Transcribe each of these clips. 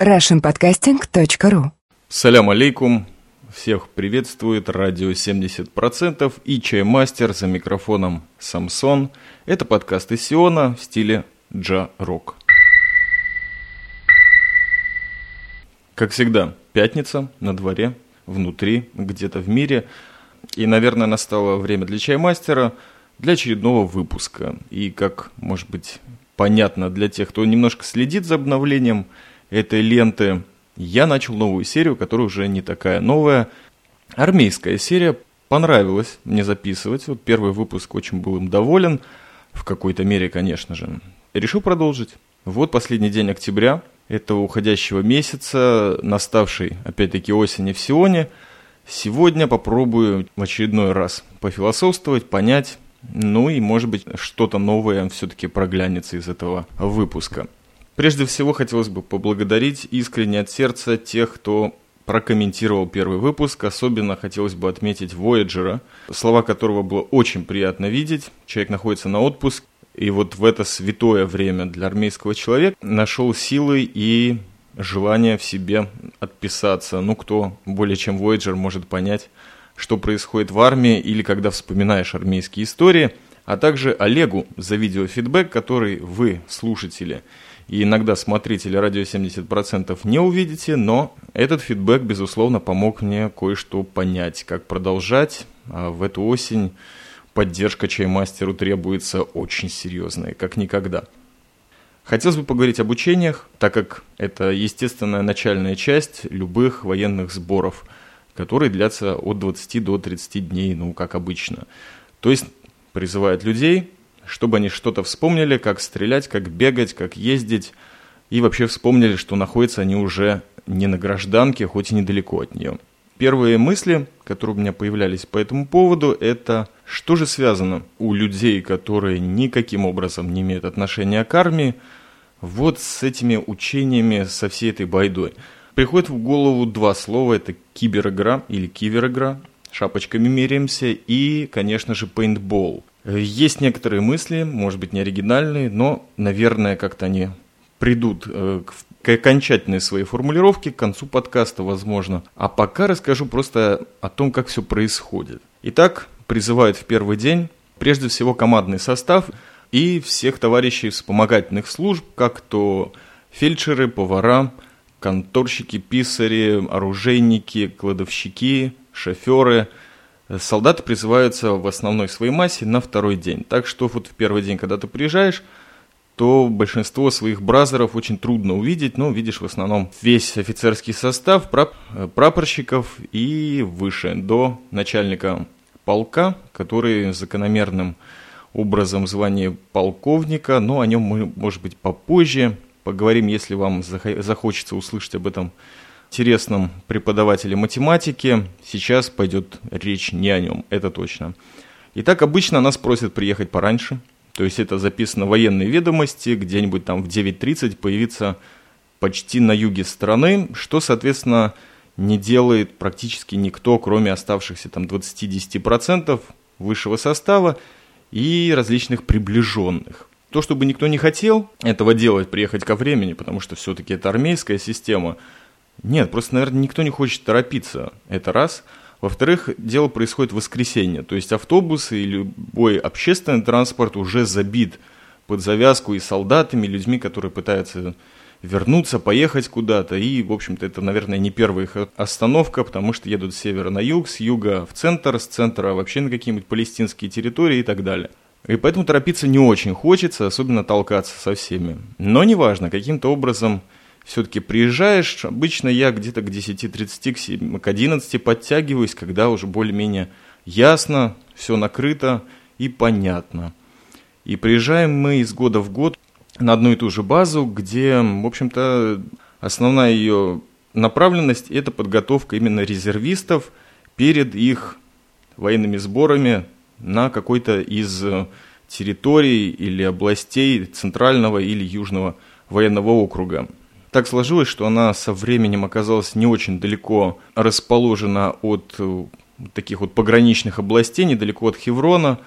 russianpodcasting.ru Салям алейкум. Всех приветствует радио 70% и чаймастер за микрофоном Самсон. Это подкаст из Сиона в стиле джа-рок. Как всегда, пятница на дворе, внутри, где-то в мире. И, наверное, настало время для чаймастера для очередного выпуска. И, как, может быть, понятно для тех, кто немножко следит за обновлением этой ленты, я начал новую серию, которая уже не такая новая. Армейская серия. Понравилось мне записывать. Вот первый выпуск очень был им доволен. В какой-то мере, конечно же. Решил продолжить. Вот последний день октября этого уходящего месяца, наставшей, опять-таки, осени в Сионе. Сегодня попробую в очередной раз пофилософствовать, понять, ну и, может быть, что-то новое все-таки проглянется из этого выпуска. Прежде всего, хотелось бы поблагодарить искренне от сердца тех, кто прокомментировал первый выпуск. Особенно хотелось бы отметить Вояджера, слова которого было очень приятно видеть. Человек находится на отпуск, и вот в это святое время для армейского человека нашел силы и желание в себе отписаться. Ну, кто более чем Voyager может понять, что происходит в армии или когда вспоминаешь армейские истории, а также Олегу за видеофидбэк, который вы, слушатели, и иногда смотрители радио 70% не увидите, но этот фидбэк, безусловно, помог мне кое-что понять, как продолжать. А в эту осень поддержка чаймастеру требуется очень серьезная, как никогда. Хотелось бы поговорить об учениях, так как это естественная начальная часть любых военных сборов, которые длятся от 20 до 30 дней, ну, как обычно. То есть призывают людей чтобы они что-то вспомнили, как стрелять, как бегать, как ездить, и вообще вспомнили, что находятся они уже не на гражданке, хоть и недалеко от нее. Первые мысли, которые у меня появлялись по этому поводу, это что же связано у людей, которые никаким образом не имеют отношения к армии, вот с этими учениями, со всей этой байдой. Приходит в голову два слова, это киберигра или киверигра, шапочками меряемся, и, конечно же, пейнтбол – есть некоторые мысли, может быть, не оригинальные, но, наверное, как-то они придут э, к окончательной своей формулировке, к концу подкаста, возможно. А пока расскажу просто о том, как все происходит. Итак, призывают в первый день, прежде всего, командный состав и всех товарищей вспомогательных служб, как то фельдшеры, повара, конторщики, писари, оружейники, кладовщики, шоферы – солдаты призываются в основной своей массе на второй день. Так что вот в первый день, когда ты приезжаешь, то большинство своих бразеров очень трудно увидеть, но видишь в основном весь офицерский состав, прапорщиков и выше, до начальника полка, который закономерным образом звание полковника, но о нем мы, может быть, попозже поговорим, если вам захочется услышать об этом интересном преподавателе математики. Сейчас пойдет речь не о нем, это точно. Итак, обычно нас просят приехать пораньше. То есть это записано в военной ведомости, где-нибудь там в 9.30 появиться почти на юге страны, что, соответственно, не делает практически никто, кроме оставшихся там 20-10% высшего состава и различных приближенных. То, чтобы никто не хотел этого делать, приехать ко времени, потому что все-таки это армейская система – нет, просто, наверное, никто не хочет торопиться. Это раз. Во-вторых, дело происходит в воскресенье. То есть автобусы и любой общественный транспорт уже забит под завязку и солдатами, и людьми, которые пытаются вернуться, поехать куда-то. И, в общем-то, это, наверное, не первая их остановка, потому что едут с севера на юг, с юга в центр, с центра вообще на какие-нибудь палестинские территории и так далее. И поэтому торопиться не очень хочется, особенно толкаться со всеми. Но неважно, каким-то образом все-таки приезжаешь, обычно я где-то к 10.30, к 11 подтягиваюсь, когда уже более-менее ясно, все накрыто и понятно. И приезжаем мы из года в год на одну и ту же базу, где, в общем-то, основная ее направленность – это подготовка именно резервистов перед их военными сборами на какой-то из территорий или областей центрального или южного военного округа. Так сложилось, что она со временем оказалась не очень далеко расположена от э, таких вот пограничных областей, недалеко от Хеврона,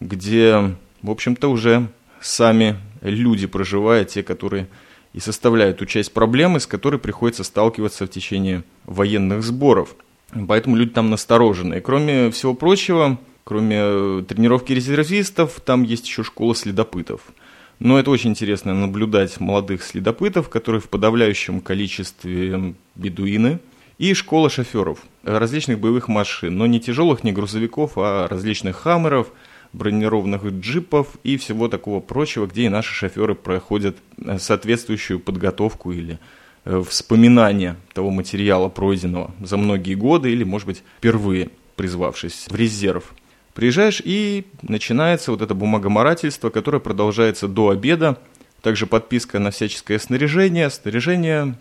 где, в общем-то, уже сами люди проживают, те, которые и составляют ту часть проблемы, с которой приходится сталкиваться в течение военных сборов. Поэтому люди там насторожены. кроме всего прочего, кроме э, тренировки резервистов, там есть еще школа следопытов. Но это очень интересно наблюдать молодых следопытов, которые в подавляющем количестве бедуины, и школа шоферов различных боевых машин, но не тяжелых, не грузовиков, а различных хаммеров, бронированных джипов и всего такого прочего, где и наши шоферы проходят э, соответствующую подготовку или э, вспоминание того материала пройденного за многие годы или, может быть, впервые призвавшись в резерв. Приезжаешь и начинается вот это бумагоморательство, которое продолжается до обеда. Также подписка на всяческое снаряжение. Снаряжение,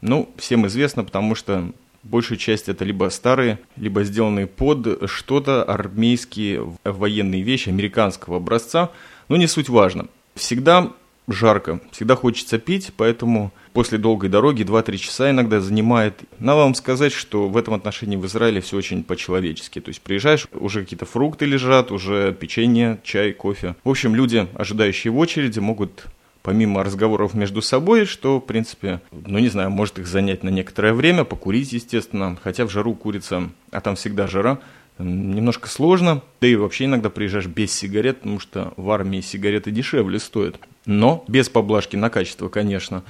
ну, всем известно, потому что большую часть это либо старые, либо сделанные под что-то армейские военные вещи американского образца, но не суть важно. Всегда жарко, всегда хочется пить, поэтому после долгой дороги 2-3 часа иногда занимает. Надо вам сказать, что в этом отношении в Израиле все очень по-человечески. То есть приезжаешь, уже какие-то фрукты лежат, уже печенье, чай, кофе. В общем, люди, ожидающие в очереди, могут помимо разговоров между собой, что, в принципе, ну, не знаю, может их занять на некоторое время, покурить, естественно, хотя в жару курица, а там всегда жара, немножко сложно, да и вообще иногда приезжаешь без сигарет, потому что в армии сигареты дешевле стоят, но без поблажки на качество, конечно.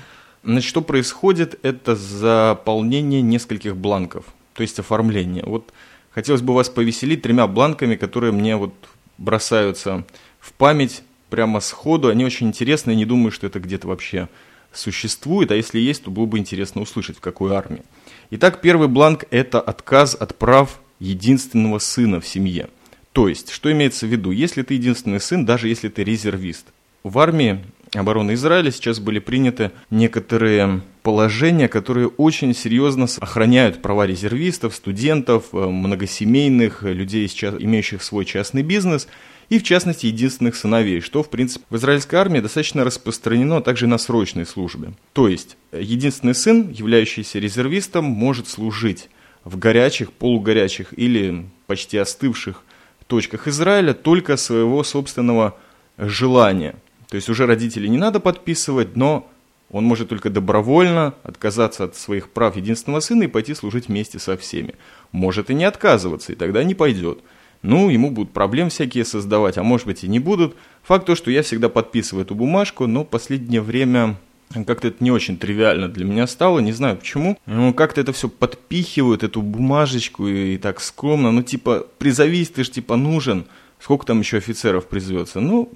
Значит, что происходит, это заполнение нескольких бланков, то есть оформление. Вот хотелось бы вас повеселить тремя бланками, которые мне вот бросаются в память прямо сходу, они очень интересные, не думаю, что это где-то вообще существует, а если есть, то было бы интересно услышать, в какой армии. Итак, первый бланк – это отказ от прав единственного сына в семье. То есть, что имеется в виду? Если ты единственный сын, даже если ты резервист. В армии обороны Израиля сейчас были приняты некоторые положения, которые очень серьезно охраняют права резервистов, студентов, э, многосемейных, людей, имеющих свой частный бизнес – и, в частности, единственных сыновей, что, в принципе, в израильской армии достаточно распространено также на срочной службе. То есть, единственный сын, являющийся резервистом, может служить в горячих, полугорячих или почти остывших точках Израиля только своего собственного желания. То есть уже родителей не надо подписывать, но он может только добровольно отказаться от своих прав единственного сына и пойти служить вместе со всеми. Может и не отказываться, и тогда не пойдет ну, ему будут проблем всякие создавать, а может быть и не будут. Факт то, что я всегда подписываю эту бумажку, но последнее время как-то это не очень тривиально для меня стало, не знаю почему. Ну, как-то это все подпихивают, эту бумажечку, и, и так скромно. Ну, типа, призовись, ты же, типа, нужен. Сколько там еще офицеров призовется? Ну,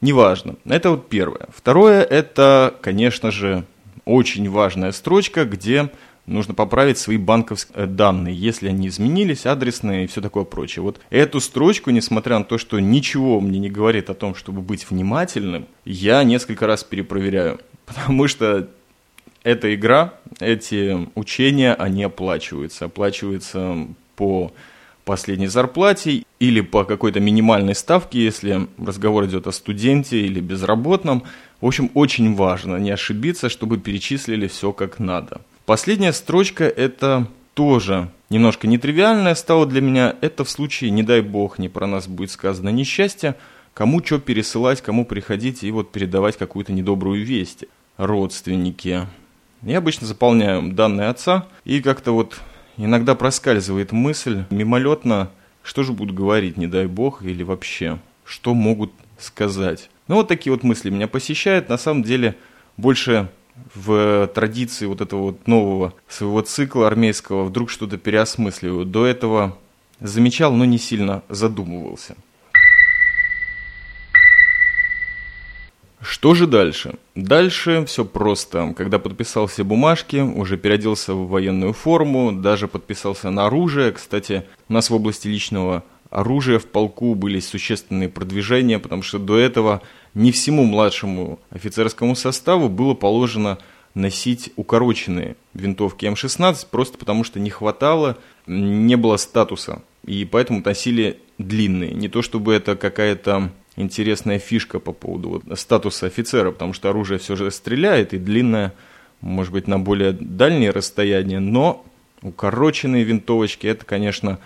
неважно. Это вот первое. Второе, это, конечно же, очень важная строчка, где нужно поправить свои банковские данные, если они изменились, адресные и все такое прочее. Вот эту строчку, несмотря на то, что ничего мне не говорит о том, чтобы быть внимательным, я несколько раз перепроверяю, потому что эта игра, эти учения, они оплачиваются. Оплачиваются по последней зарплате или по какой-то минимальной ставке, если разговор идет о студенте или безработном. В общем, очень важно не ошибиться, чтобы перечислили все как надо. Последняя строчка это тоже немножко нетривиальная стала для меня. Это в случае, не дай бог, не про нас будет сказано несчастье, кому что пересылать, кому приходить и вот передавать какую-то недобрую весть. Родственники. Я обычно заполняю данные отца, и как-то вот иногда проскальзывает мысль мимолетно, что же будут говорить, не дай бог, или вообще, что могут сказать. Ну вот такие вот мысли меня посещают. На самом деле больше в традиции вот этого вот нового своего цикла армейского вдруг что-то переосмысливаю. До этого замечал, но не сильно задумывался. Что же дальше? Дальше все просто. Когда подписал все бумажки, уже переоделся в военную форму, даже подписался на оружие. Кстати, у нас в области личного оружия в полку были существенные продвижения, потому что до этого не всему младшему офицерскому составу было положено носить укороченные винтовки М16, просто потому что не хватало, не было статуса, и поэтому носили длинные. Не то чтобы это какая-то интересная фишка по поводу вот, статуса офицера, потому что оружие все же стреляет, и длинное, может быть, на более дальние расстояния, но укороченные винтовочки, это, конечно,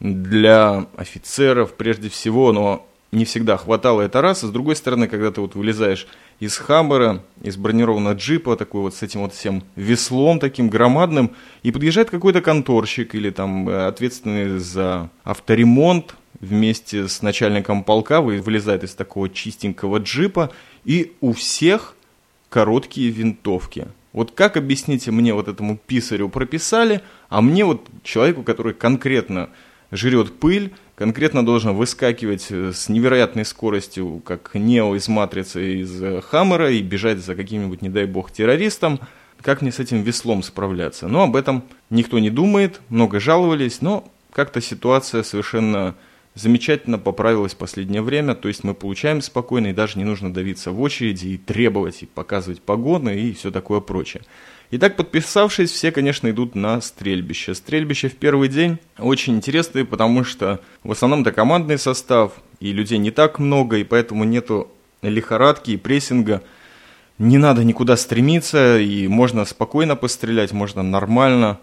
для офицеров прежде всего, но не всегда хватало, это раз. А с другой стороны, когда ты вот вылезаешь из Хаммера, из бронированного джипа, такой вот с этим вот всем веслом таким громадным, и подъезжает какой-то конторщик или там э, ответственный за авторемонт вместе с начальником полка, вылезает из такого чистенького джипа, и у всех короткие винтовки. Вот как, объясните мне, вот этому писарю прописали, а мне вот человеку, который конкретно жрет пыль, конкретно должен выскакивать э, с невероятной скоростью, как Нео из Матрицы, из э, Хаммера, и бежать за каким-нибудь, не дай бог, террористом. Как мне с этим веслом справляться? Но об этом никто не думает, много жаловались, но как-то ситуация совершенно замечательно поправилась в последнее время, то есть мы получаем спокойно, и даже не нужно давиться в очереди и требовать, и показывать погоны и все такое прочее. Итак, подписавшись, все, конечно, идут на стрельбище. Стрельбище в первый день очень интересное, потому что в основном это командный состав, и людей не так много, и поэтому нету лихорадки и прессинга. Не надо никуда стремиться, и можно спокойно пострелять, можно нормально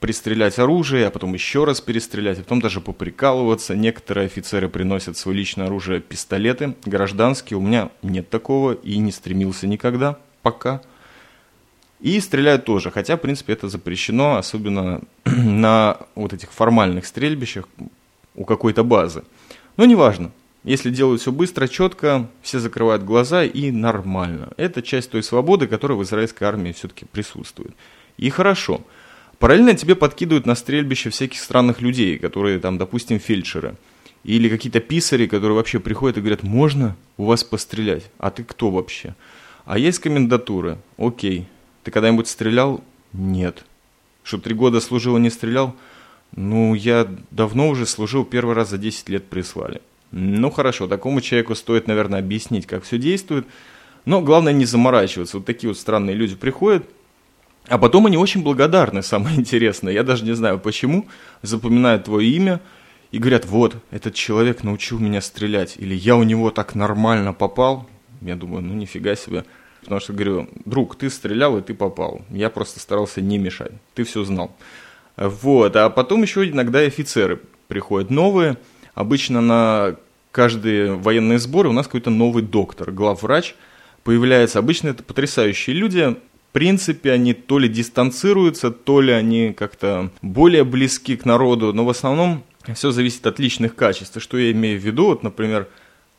пристрелять оружие, а потом еще раз перестрелять, а потом даже поприкалываться. Некоторые офицеры приносят свое личное оружие, пистолеты, гражданские. У меня нет такого и не стремился никогда, пока. И стреляют тоже, хотя, в принципе, это запрещено, особенно на вот этих формальных стрельбищах у какой-то базы. Но неважно, если делают все быстро, четко, все закрывают глаза и нормально. Это часть той свободы, которая в израильской армии все-таки присутствует. И хорошо. Параллельно тебе подкидывают на стрельбище всяких странных людей, которые там, допустим, фельдшеры. Или какие-то писари, которые вообще приходят и говорят, можно у вас пострелять? А ты кто вообще? А есть комендатуры? Окей, ты когда-нибудь стрелял? Нет. Что, три года служил и не стрелял? Ну, я давно уже служил, первый раз за 10 лет прислали. Ну, хорошо, такому человеку стоит, наверное, объяснить, как все действует. Но главное не заморачиваться. Вот такие вот странные люди приходят, а потом они очень благодарны, самое интересное. Я даже не знаю почему. Запоминают твое имя и говорят, вот, этот человек научил меня стрелять. Или я у него так нормально попал. Я думаю, ну нифига себе. Потому что говорю, друг, ты стрелял и ты попал. Я просто старался не мешать. Ты все знал. Вот. А потом еще иногда офицеры приходят новые. Обычно на каждые военные сборы у нас какой-то новый доктор, главврач появляется. Обычно это потрясающие люди. Принципе, они то ли дистанцируются, то ли они как-то более близки к народу, но в основном все зависит от личных качеств. И что я имею в виду? Вот, например,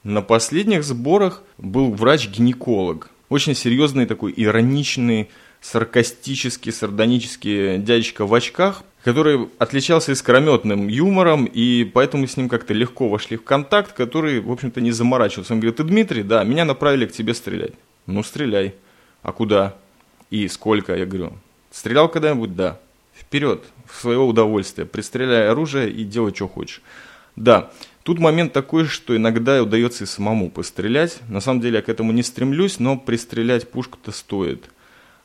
на последних сборах был врач-гинеколог очень серьезный такой ироничный, саркастический, сардонический дядечка в очках, который отличался искрометным юмором, и поэтому с ним как-то легко вошли в контакт, который, в общем-то, не заморачивался. Он говорит, ты Дмитрий? Да, меня направили к тебе стрелять. Ну, стреляй. А куда? И сколько? Я говорю, стрелял когда-нибудь? Да. Вперед, в свое удовольствие. Пристреляй оружие и делай, что хочешь. Да, Тут момент такой, что иногда удается и самому пострелять. На самом деле я к этому не стремлюсь, но пристрелять пушку-то стоит.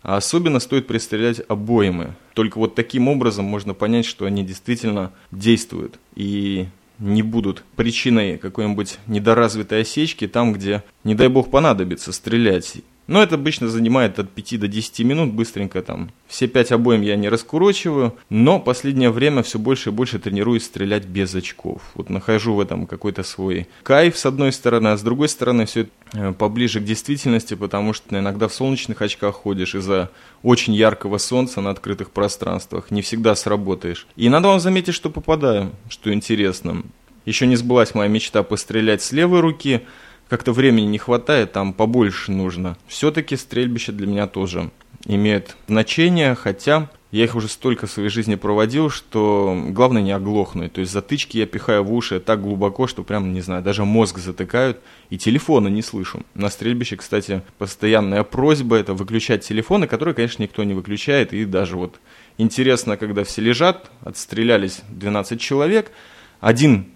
А особенно стоит пристрелять обоймы. Только вот таким образом можно понять, что они действительно действуют и не будут причиной какой-нибудь недоразвитой осечки там, где, не дай бог, понадобится стрелять. Но это обычно занимает от 5 до 10 минут, быстренько там. Все 5 обоим я не раскурочиваю, но последнее время все больше и больше тренируюсь стрелять без очков. Вот нахожу в этом какой-то свой кайф с одной стороны, а с другой стороны все э, поближе к действительности, потому что иногда в солнечных очках ходишь из-за очень яркого солнца на открытых пространствах, не всегда сработаешь. И надо вам заметить, что попадаю, что интересно. Еще не сбылась моя мечта пострелять с левой руки – как-то времени не хватает, там побольше нужно. Все-таки стрельбище для меня тоже имеет значение, хотя я их уже столько в своей жизни проводил, что главное не оглохнуть. То есть затычки я пихаю в уши так глубоко, что прям, не знаю, даже мозг затыкают, и телефона не слышу. На стрельбище, кстати, постоянная просьба это выключать телефоны, которые, конечно, никто не выключает, и даже вот интересно, когда все лежат, отстрелялись 12 человек, один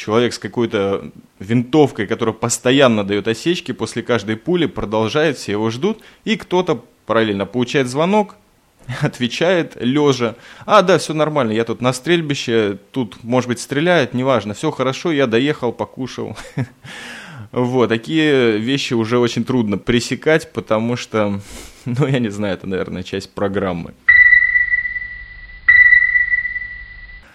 человек с какой-то винтовкой, которая постоянно дает осечки, после каждой пули продолжает, все его ждут, и кто-то параллельно получает звонок, отвечает лежа, а, да, все нормально, я тут на стрельбище, тут, может быть, стреляет, неважно, все хорошо, я доехал, покушал. Вот, такие вещи уже очень трудно пресекать, потому что, ну, я не знаю, это, наверное, часть программы.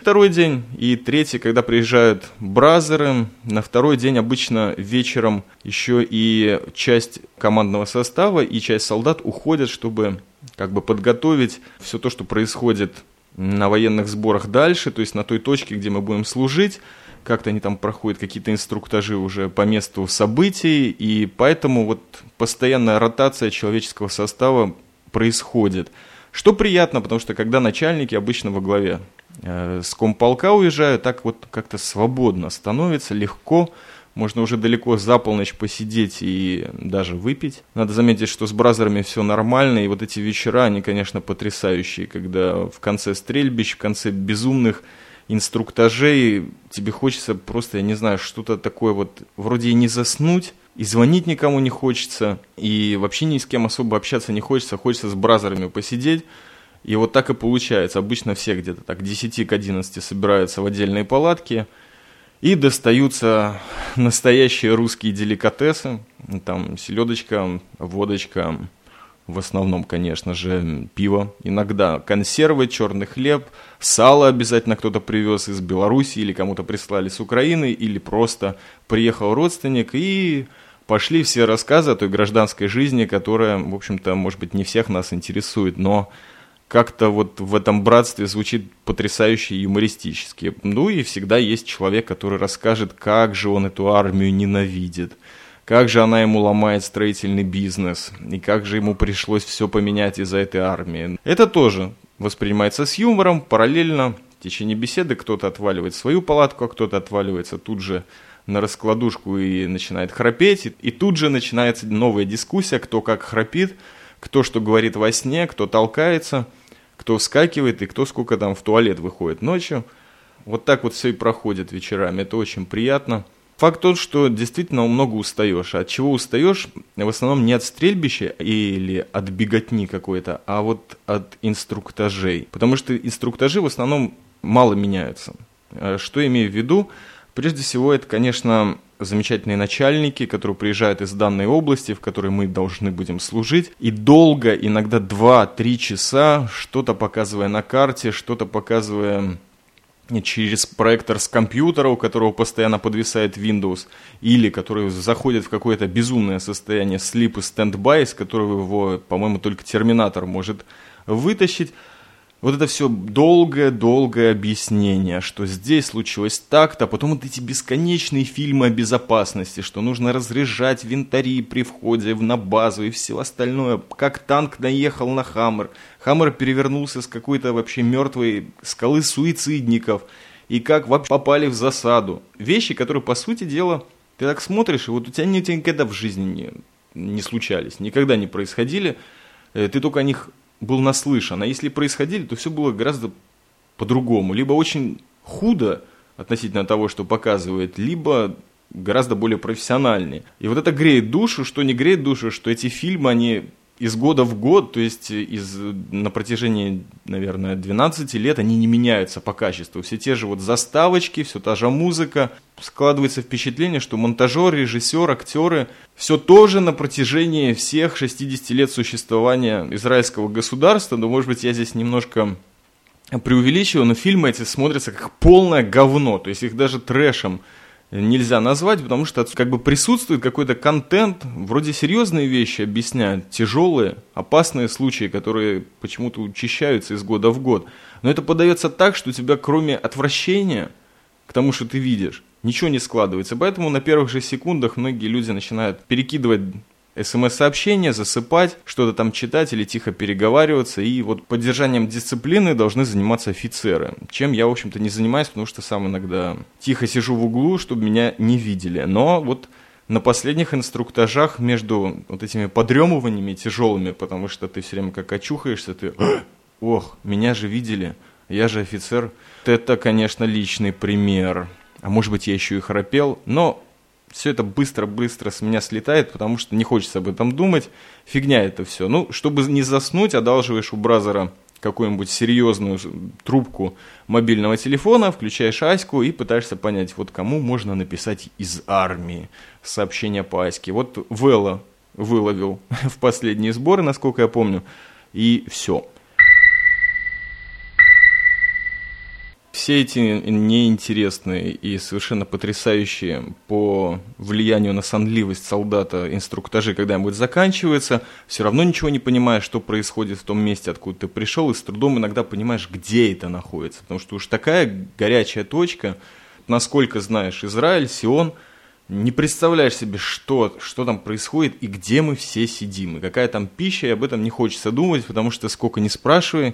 Второй день. И третий, когда приезжают бразеры. На второй день обычно вечером еще и часть командного состава и часть солдат уходят, чтобы как бы подготовить все то, что происходит на военных сборах дальше, то есть на той точке, где мы будем служить. Как-то они там проходят какие-то инструктажи уже по месту событий, и поэтому вот постоянная ротация человеческого состава происходит. Что приятно, потому что когда начальники обычно во главе э, с комполка уезжают, так вот как-то свободно становится, легко, можно уже далеко за полночь посидеть и даже выпить. Надо заметить, что с бразерами все нормально, и вот эти вечера, они, конечно, потрясающие, когда в конце стрельбищ, в конце безумных инструктажей тебе хочется просто, я не знаю, что-то такое вот, вроде и не заснуть, и звонить никому не хочется, и вообще ни с кем особо общаться не хочется, хочется с бразерами посидеть. И вот так и получается. Обычно все где-то так 10 к 11 собираются в отдельные палатки и достаются настоящие русские деликатесы. Там селедочка, водочка, в основном, конечно же, пиво, иногда консервы, черный хлеб, сало обязательно кто-то привез из Беларуси или кому-то прислали с Украины, или просто приехал родственник и пошли все рассказы о той гражданской жизни, которая, в общем-то, может быть, не всех нас интересует, но как-то вот в этом братстве звучит потрясающе юмористически. Ну и всегда есть человек, который расскажет, как же он эту армию ненавидит, как же она ему ломает строительный бизнес, и как же ему пришлось все поменять из-за этой армии. Это тоже воспринимается с юмором, параллельно в течение беседы кто-то отваливает свою палатку, а кто-то отваливается тут же на раскладушку и начинает храпеть, и тут же начинается новая дискуссия, кто как храпит, кто что говорит во сне, кто толкается, кто вскакивает и кто сколько там в туалет выходит ночью. Вот так вот все и проходит вечерами, это очень приятно. Факт тот, что действительно много устаешь. От чего устаешь? В основном не от стрельбища или от беготни какой-то, а вот от инструктажей. Потому что инструктажи в основном мало меняются. А что имею в виду? Прежде всего, это, конечно, замечательные начальники, которые приезжают из данной области, в которой мы должны будем служить, и долго, иногда 2-3 часа, что-то показывая на карте, что-то показывая через проектор с компьютера, у которого постоянно подвисает Windows, или который заходит в какое-то безумное состояние слип и стендбай, с которого его, по-моему, только терминатор может вытащить. Вот это все долгое-долгое объяснение, что здесь случилось так-то, а потом вот эти бесконечные фильмы о безопасности, что нужно разряжать винтари при входе на базу и все остальное, как танк наехал на Хаммер, Хаммер перевернулся с какой-то вообще мертвой скалы суицидников, и как вообще попали в засаду. Вещи, которые, по сути дела, ты так смотришь, и вот у тебя, у тебя никогда в жизни не, не случались, никогда не происходили, э, ты только о них был наслышан. А если происходили, то все было гораздо по-другому. Либо очень худо относительно того, что показывает, либо гораздо более профессиональнее. И вот это греет душу, что не греет душу, что эти фильмы, они из года в год, то есть из, на протяжении, наверное, 12 лет они не меняются по качеству. Все те же вот заставочки, все та же музыка. Складывается впечатление, что монтажер, режиссер, актеры все тоже на протяжении всех 60 лет существования израильского государства. Но, может быть, я здесь немножко преувеличиваю, но фильмы эти смотрятся как полное говно. То есть их даже трэшем нельзя назвать, потому что как бы присутствует какой-то контент, вроде серьезные вещи объясняют, тяжелые, опасные случаи, которые почему-то учащаются из года в год. Но это подается так, что у тебя кроме отвращения к тому, что ты видишь, ничего не складывается. Поэтому на первых же секундах многие люди начинают перекидывать смс-сообщения, засыпать, что-то там читать или тихо переговариваться. И вот поддержанием дисциплины должны заниматься офицеры. Чем я, в общем-то, не занимаюсь, потому что сам иногда тихо сижу в углу, чтобы меня не видели. Но вот на последних инструктажах между вот этими подремываниями тяжелыми, потому что ты все время как очухаешься, ты «Ох, меня же видели, я же офицер». Это, конечно, личный пример. А может быть, я еще и храпел, но все это быстро-быстро с меня слетает, потому что не хочется об этом думать. Фигня это все. Ну, чтобы не заснуть, одалживаешь у бразера какую-нибудь серьезную трубку мобильного телефона, включаешь Аську и пытаешься понять, вот кому можно написать из армии сообщение по Аське. Вот Вэлла выловил в последние сборы, насколько я помню, и все. Все эти неинтересные и совершенно потрясающие по влиянию на сонливость солдата инструктажи когда-нибудь заканчиваются, все равно ничего не понимаешь, что происходит в том месте, откуда ты пришел, и с трудом иногда понимаешь, где это находится. Потому что уж такая горячая точка, насколько знаешь Израиль, Сион, не представляешь себе, что, что там происходит и где мы все сидим, и какая там пища, и об этом не хочется думать, потому что сколько не спрашивай,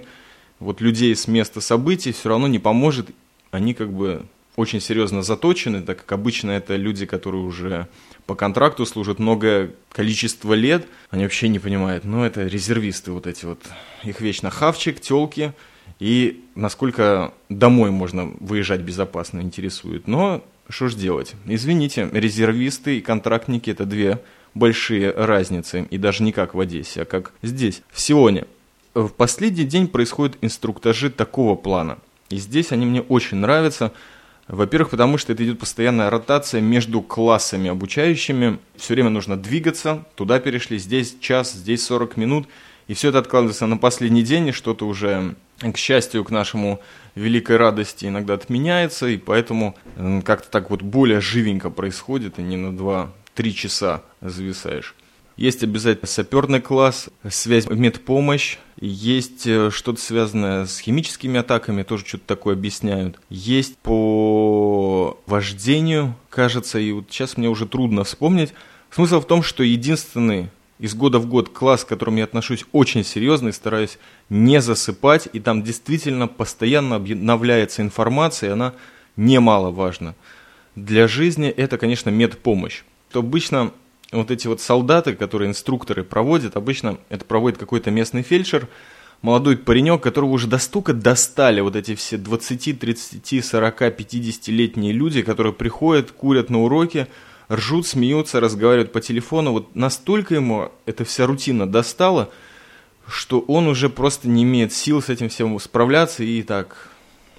вот людей с места событий все равно не поможет. Они как бы очень серьезно заточены, так как обычно это люди, которые уже по контракту служат многое количество лет, они вообще не понимают, ну это резервисты вот эти вот, их вечно хавчик, телки, и насколько домой можно выезжать безопасно интересует. Но что ж делать? Извините, резервисты и контрактники это две большие разницы, и даже не как в Одессе, а как здесь, в Сионе в последний день происходят инструктажи такого плана. И здесь они мне очень нравятся. Во-первых, потому что это идет постоянная ротация между классами обучающими. Все время нужно двигаться. Туда перешли, здесь час, здесь 40 минут. И все это откладывается на последний день, и что-то уже, к счастью, к нашему великой радости иногда отменяется. И поэтому как-то так вот более живенько происходит, и не на 2-3 часа зависаешь. Есть обязательно саперный класс, связь, медпомощь, есть э, что-то связанное с химическими атаками, тоже что-то такое объясняют. Есть по вождению, кажется, и вот сейчас мне уже трудно вспомнить. Смысл в том, что единственный из года в год класс, к которому я отношусь очень серьезно и стараюсь не засыпать, и там действительно постоянно обновляется информация, и она немаловажна. Для жизни это, конечно, медпомощь. Обычно вот эти вот солдаты, которые инструкторы проводят, обычно это проводит какой-то местный фельдшер, молодой паренек, которого уже достука достали вот эти все 20, 30, 40, 50-летние люди, которые приходят, курят на уроке, ржут, смеются, разговаривают по телефону. Вот настолько ему эта вся рутина достала, что он уже просто не имеет сил с этим всем справляться и так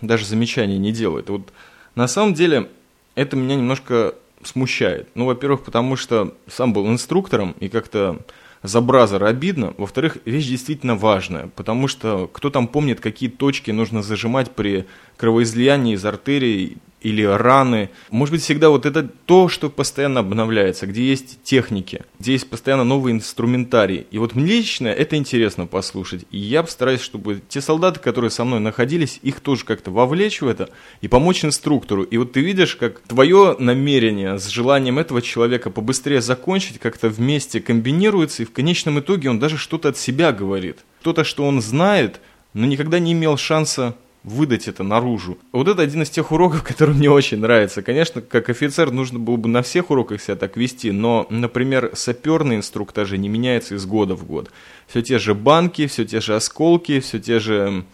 даже замечаний не делает. Вот на самом деле это меня немножко смущает. Ну, во-первых, потому что сам был инструктором, и как-то за бразера обидно. Во-вторых, вещь действительно важная, потому что кто там помнит, какие точки нужно зажимать при кровоизлиянии из артерий или раны. Может быть, всегда вот это то, что постоянно обновляется, где есть техники, где есть постоянно новые инструментарии. И вот мне лично это интересно послушать. И я постараюсь, чтобы те солдаты, которые со мной находились, их тоже как-то вовлечь в это и помочь инструктору. И вот ты видишь, как твое намерение с желанием этого человека побыстрее закончить как-то вместе комбинируется, и в конечном итоге он даже что-то от себя говорит. Что-то, что он знает, но никогда не имел шанса выдать это наружу. Вот это один из тех уроков, который мне очень нравится. Конечно, как офицер нужно было бы на всех уроках себя так вести, но, например, саперные инструктажи не меняются из года в год. Все те же банки, все те же осколки, все те же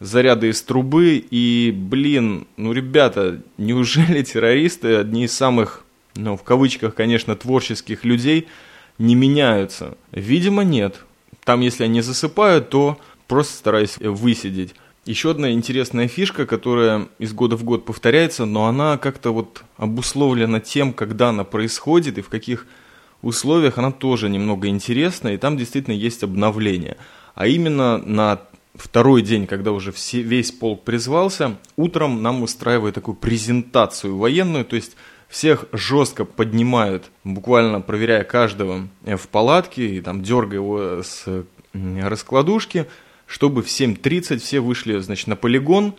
заряды из трубы. И, блин, ну, ребята, неужели террористы, одни из самых, ну, в кавычках, конечно, творческих людей, не меняются? Видимо, нет. Там, если они засыпают, то просто стараюсь высидеть. Еще одна интересная фишка, которая из года в год повторяется, но она как-то вот обусловлена тем, когда она происходит и в каких условиях, она тоже немного интересна, и там действительно есть обновление. А именно на второй день, когда уже все, весь полк призвался, утром нам устраивают такую презентацию военную, то есть всех жестко поднимают, буквально проверяя каждого в палатке, и там дергая его с раскладушки – чтобы в 7.30 все вышли, значит, на полигон,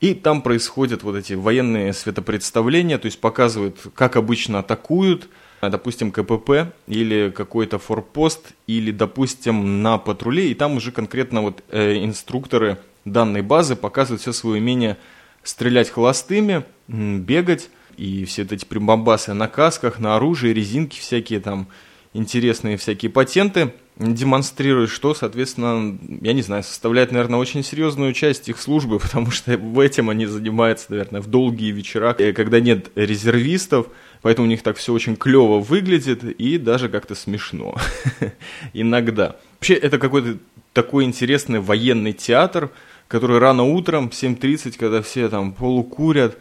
и там происходят вот эти военные светопредставления, то есть показывают, как обычно атакуют, допустим, КПП или какой-то форпост, или, допустим, на патруле, и там уже конкретно вот э, инструкторы данной базы показывают все свое умение стрелять холостыми, бегать, и все эти прибамбасы на касках, на оружии, резинки всякие там, интересные всякие патенты – демонстрирует, что, соответственно, я не знаю, составляет, наверное, очень серьезную часть их службы, потому что в этим они занимаются, наверное, в долгие вечера, э, когда нет резервистов, поэтому у них так все очень клево выглядит и даже как-то смешно иногда. Вообще, это какой-то такой интересный военный театр, который рано утром, в 7.30, когда все там полукурят,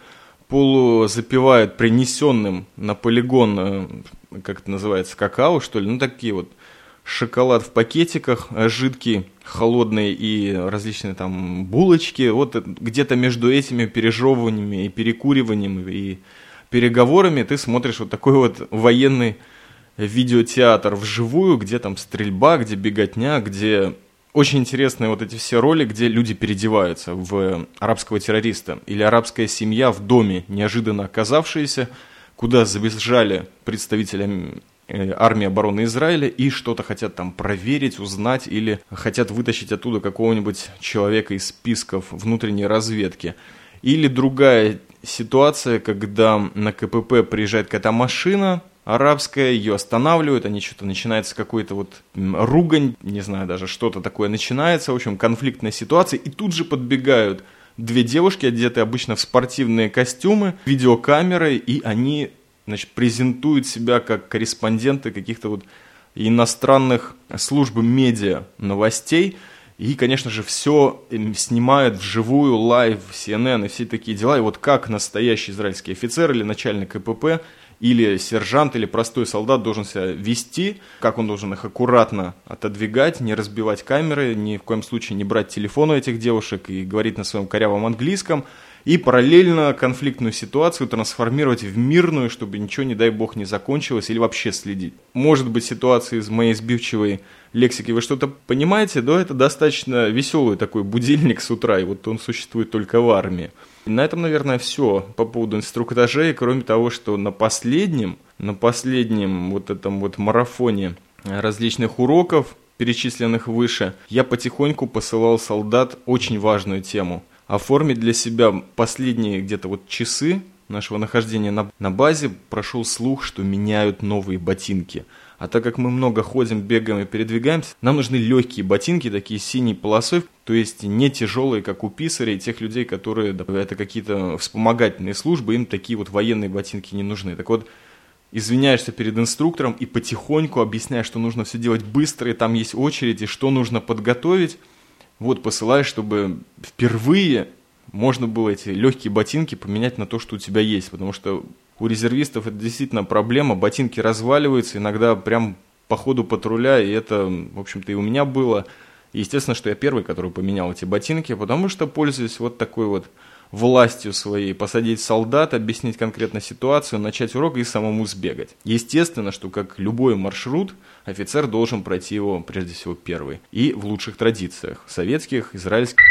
полузапивают принесенным на полигон, э, как это называется, какао, что ли, ну такие вот шоколад в пакетиках, э, жидкий, холодный и различные там булочки. Вот где-то между этими пережевываниями и перекуриванием и переговорами ты смотришь вот такой вот военный видеотеатр вживую, где там стрельба, где беготня, где очень интересные вот эти все роли, где люди переодеваются в арабского террориста или арабская семья в доме, неожиданно оказавшаяся, куда забежали представители э, армии обороны Израиля и что-то хотят там проверить, узнать или хотят вытащить оттуда какого-нибудь человека из списков внутренней разведки. Или другая ситуация, когда на КПП приезжает какая-то машина, арабская, ее останавливают, они что-то начинается какой-то вот ругань, не знаю даже, что-то такое начинается, в общем, конфликтная ситуация, и тут же подбегают две девушки, одетые обычно в спортивные костюмы, видеокамеры, и они, значит, презентуют себя как корреспонденты каких-то вот иностранных служб медиа новостей, и, конечно же, все снимают вживую, live, CNN и все такие дела. И вот как настоящий израильский офицер или начальник КПП или сержант, или простой солдат должен себя вести, как он должен их аккуратно отодвигать, не разбивать камеры, ни в коем случае не брать телефон у этих девушек и говорить на своем корявом английском, и параллельно конфликтную ситуацию трансформировать в мирную, чтобы ничего, не дай бог, не закончилось, или вообще следить. Может быть, ситуация из моей сбивчивой лексики вы что-то понимаете, да, это достаточно веселый такой будильник с утра, и вот он существует только в армии. На этом, наверное, все по поводу инструктажей, кроме того, что на последнем, на последнем вот этом вот марафоне различных уроков, перечисленных выше, я потихоньку посылал солдат очень важную тему. Оформить для себя последние где-то вот часы нашего нахождения на, на базе прошел слух, что меняют новые ботинки – а так как мы много ходим, бегаем и передвигаемся, нам нужны легкие ботинки, такие синей полосой, то есть не тяжелые, как у писарей, тех людей, которые, да, это какие-то вспомогательные службы, им такие вот военные ботинки не нужны. Так вот, извиняешься перед инструктором и потихоньку объясняешь, что нужно все делать быстро, и там есть очередь, и что нужно подготовить. Вот посылаешь, чтобы впервые можно было эти легкие ботинки поменять на то, что у тебя есть, потому что у резервистов это действительно проблема, ботинки разваливаются, иногда прям по ходу патруля, и это, в общем-то, и у меня было. естественно, что я первый, который поменял эти ботинки, потому что пользуюсь вот такой вот властью своей, посадить солдат, объяснить конкретно ситуацию, начать урок и самому сбегать. Естественно, что как любой маршрут, офицер должен пройти его прежде всего первый. И в лучших традициях, советских, израильских.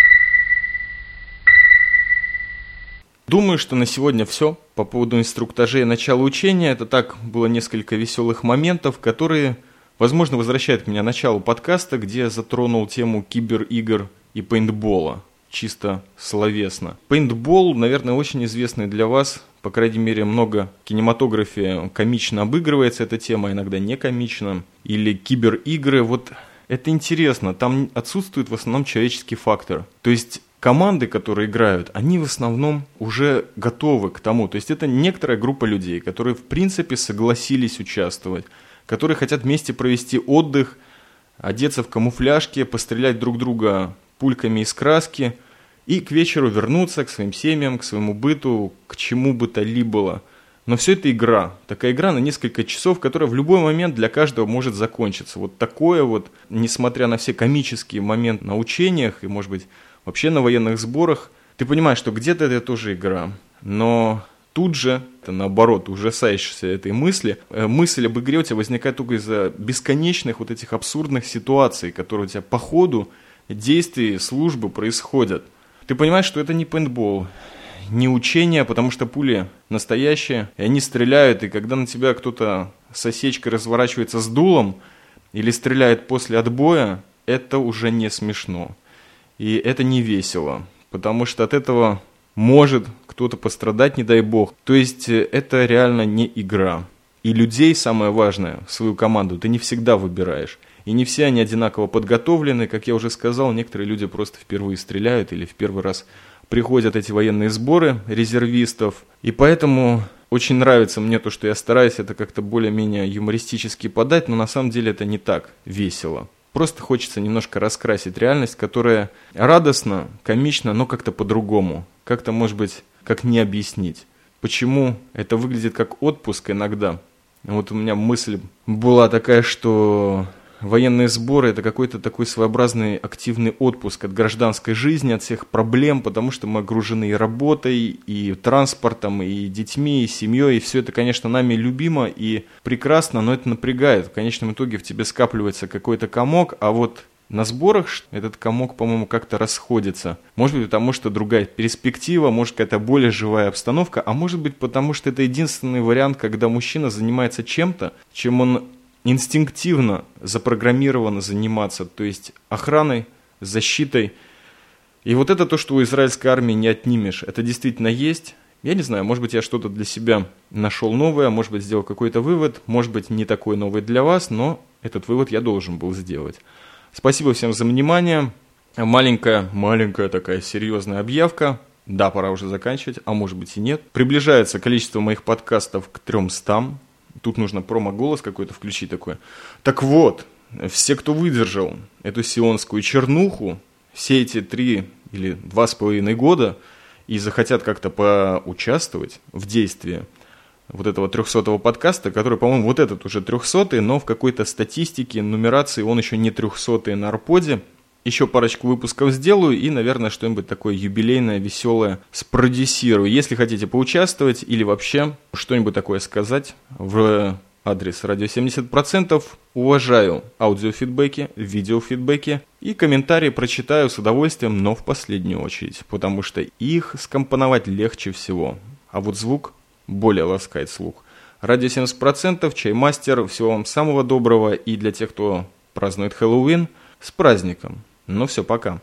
Думаю, что на сегодня все по поводу инструктажей и начала учения. Это так было несколько веселых моментов, которые, возможно, возвращают меня началу подкаста, где я затронул тему киберигр и пейнтбола, чисто словесно. Пейнтбол, наверное, очень известный для вас, по крайней мере, много в кинематографе комично обыгрывается эта тема, иногда не комично. Или киберигры, вот это интересно, там отсутствует в основном человеческий фактор. То есть команды, которые играют, они в основном уже готовы к тому. То есть это некоторая группа людей, которые в принципе согласились участвовать, которые хотят вместе провести отдых, одеться в камуфляжки, пострелять друг друга пульками из краски и к вечеру вернуться к своим семьям, к своему быту, к чему бы то ни было. Но все это игра. Такая игра на несколько часов, которая в любой момент для каждого может закончиться. Вот такое вот, несмотря на все комические моменты на учениях и, может быть, вообще на военных сборах, ты понимаешь, что где-то это тоже игра, но тут же, это наоборот, ужасаешься этой мысли, э, мысль об игре у тебя возникает только из-за бесконечных вот этих абсурдных ситуаций, которые у тебя по ходу действий службы происходят. Ты понимаешь, что это не пейнтбол, не учение, потому что пули настоящие, и они стреляют, и когда на тебя кто-то с осечкой разворачивается с дулом или стреляет после отбоя, это уже не смешно. И это не весело, потому что от этого может кто-то пострадать, не дай бог. То есть э, это реально не игра. И людей, самое важное, свою команду ты не всегда выбираешь. И не все они одинаково подготовлены. Как я уже сказал, некоторые люди просто впервые стреляют или в первый раз приходят эти военные сборы резервистов. И поэтому очень нравится мне то, что я стараюсь это как-то более-менее юмористически подать, но на самом деле это не так весело. Просто хочется немножко раскрасить реальность, которая радостна, комична, но как-то по-другому. Как-то, может быть, как не объяснить. Почему это выглядит как отпуск иногда? Вот у меня мысль была такая, что военные сборы – это какой-то такой своеобразный активный отпуск от гражданской жизни, от всех проблем, потому что мы огружены и работой, и транспортом, и детьми, и семьей, и все это, конечно, нами любимо и прекрасно, но это напрягает. В конечном итоге в тебе скапливается какой-то комок, а вот на сборах этот комок, по-моему, как-то расходится. Может быть, потому что другая перспектива, может, какая-то более живая обстановка, а может быть, потому что это единственный вариант, когда мужчина занимается чем-то, чем он инстинктивно запрограммирован заниматься, то есть охраной, защитой. И вот это то, что у израильской армии не отнимешь. Это действительно есть. Я не знаю, может быть, я что-то для себя нашел новое, может быть, сделал какой-то вывод, может быть, не такой новый для вас, но этот вывод я должен был сделать. Спасибо всем за внимание. Маленькая, маленькая такая серьезная объявка. Да, пора уже заканчивать, а может быть и нет. Приближается количество моих подкастов к 300. Тут нужно промо-голос какой-то включить такой. Так вот, все, кто выдержал эту сионскую чернуху, все эти три или два с половиной года и захотят как-то поучаствовать в действии – вот этого 300-го подкаста, который, по-моему, вот этот уже 300-й, но в какой-то статистике, нумерации он еще не 300-й на Арподе. Еще парочку выпусков сделаю и, наверное, что-нибудь такое юбилейное, веселое спродюсирую. Если хотите поучаствовать или вообще что-нибудь такое сказать в адрес радио 70%, уважаю аудиофидбэки, видеофидбэки и комментарии прочитаю с удовольствием, но в последнюю очередь, потому что их скомпоновать легче всего. А вот звук более ласкает слух. Радио 70%, Чаймастер, всего вам самого доброго и для тех, кто празднует Хэллоуин, с праздником. Ну все, пока.